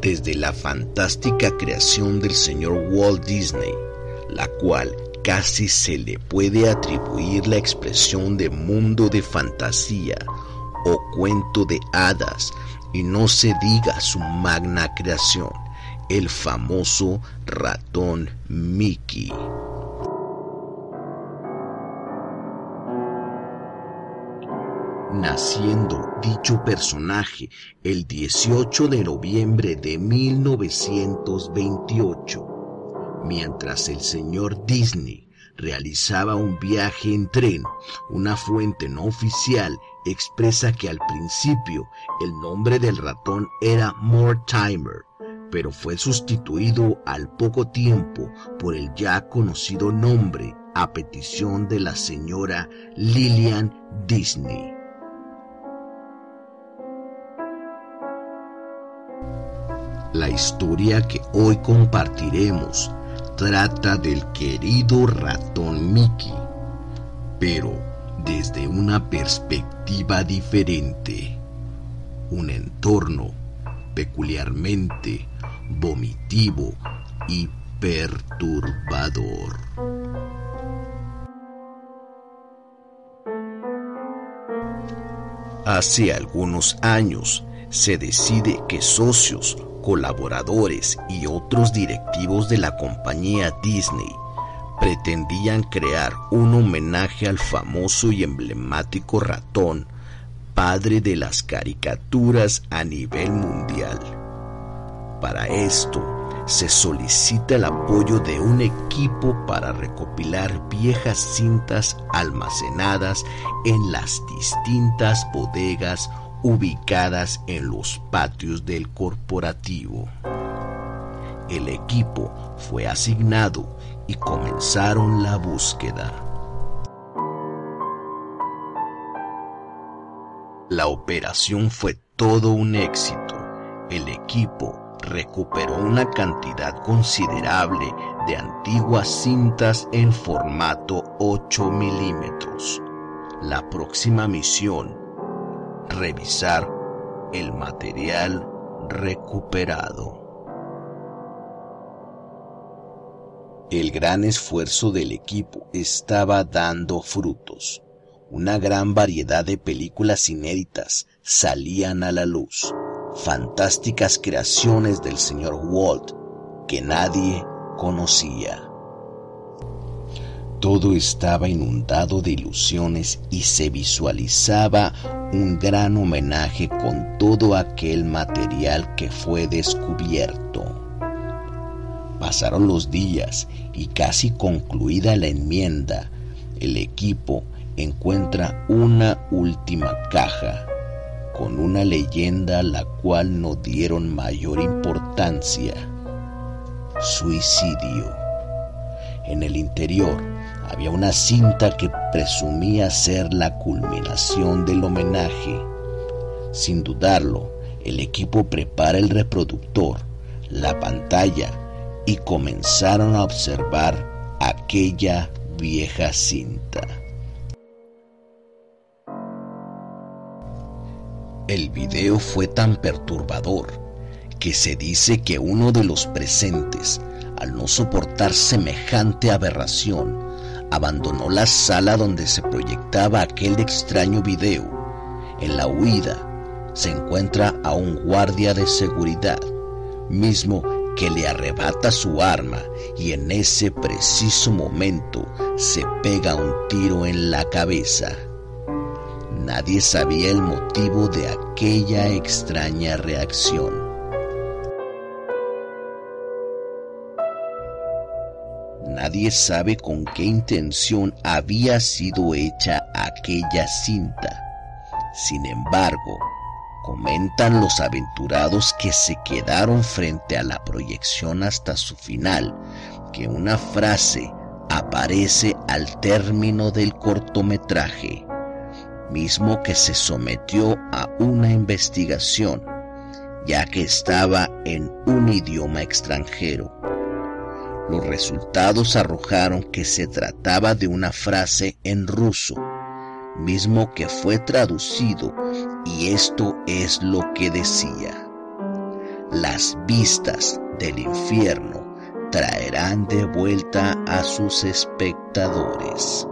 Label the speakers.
Speaker 1: desde la fantástica creación del señor Walt Disney, la cual casi se le puede atribuir la expresión de mundo de fantasía o cuento de hadas, y no se diga su magna creación, el famoso ratón Mickey. Naciendo dicho personaje el 18 de noviembre de 1928, mientras el señor Disney realizaba un viaje en tren, una fuente no oficial expresa que al principio el nombre del ratón era Mortimer, pero fue sustituido al poco tiempo por el ya conocido nombre a petición de la señora Lillian Disney. La historia que hoy compartiremos trata del querido ratón Mickey, pero desde una perspectiva diferente, un entorno peculiarmente vomitivo y perturbador. Hace algunos años se decide que socios colaboradores y otros directivos de la compañía Disney pretendían crear un homenaje al famoso y emblemático ratón, padre de las caricaturas a nivel mundial. Para esto, se solicita el apoyo de un equipo para recopilar viejas cintas almacenadas en las distintas bodegas ubicadas en los patios del corporativo. El equipo fue asignado y comenzaron la búsqueda. La operación fue todo un éxito. El equipo recuperó una cantidad considerable de antiguas cintas en formato 8 milímetros. La próxima misión revisar el material recuperado. El gran esfuerzo del equipo estaba dando frutos. Una gran variedad de películas inéditas salían a la luz, fantásticas creaciones del señor Walt que nadie conocía. Todo estaba inundado de ilusiones y se visualizaba un gran homenaje con todo aquel material que fue descubierto. Pasaron los días y casi concluida la enmienda, el equipo encuentra una última caja con una leyenda a la cual no dieron mayor importancia. Suicidio. En el interior había una cinta que presumía ser la culminación del homenaje. Sin dudarlo, el equipo prepara el reproductor, la pantalla y comenzaron a observar aquella vieja cinta. El video fue tan perturbador que se dice que uno de los presentes, al no soportar semejante aberración, abandonó la sala donde se proyectaba aquel extraño video. En la huida se encuentra a un guardia de seguridad, mismo que le arrebata su arma y en ese preciso momento se pega un tiro en la cabeza. Nadie sabía el motivo de aquella extraña reacción. Nadie sabe con qué intención había sido hecha aquella cinta. Sin embargo, comentan los aventurados que se quedaron frente a la proyección hasta su final, que una frase aparece al término del cortometraje, mismo que se sometió a una investigación, ya que estaba en un idioma extranjero. Los resultados arrojaron que se trataba de una frase en ruso, mismo que fue traducido, y esto es lo que decía. las vistas del infierno traerán de vuelta a sus espectadores.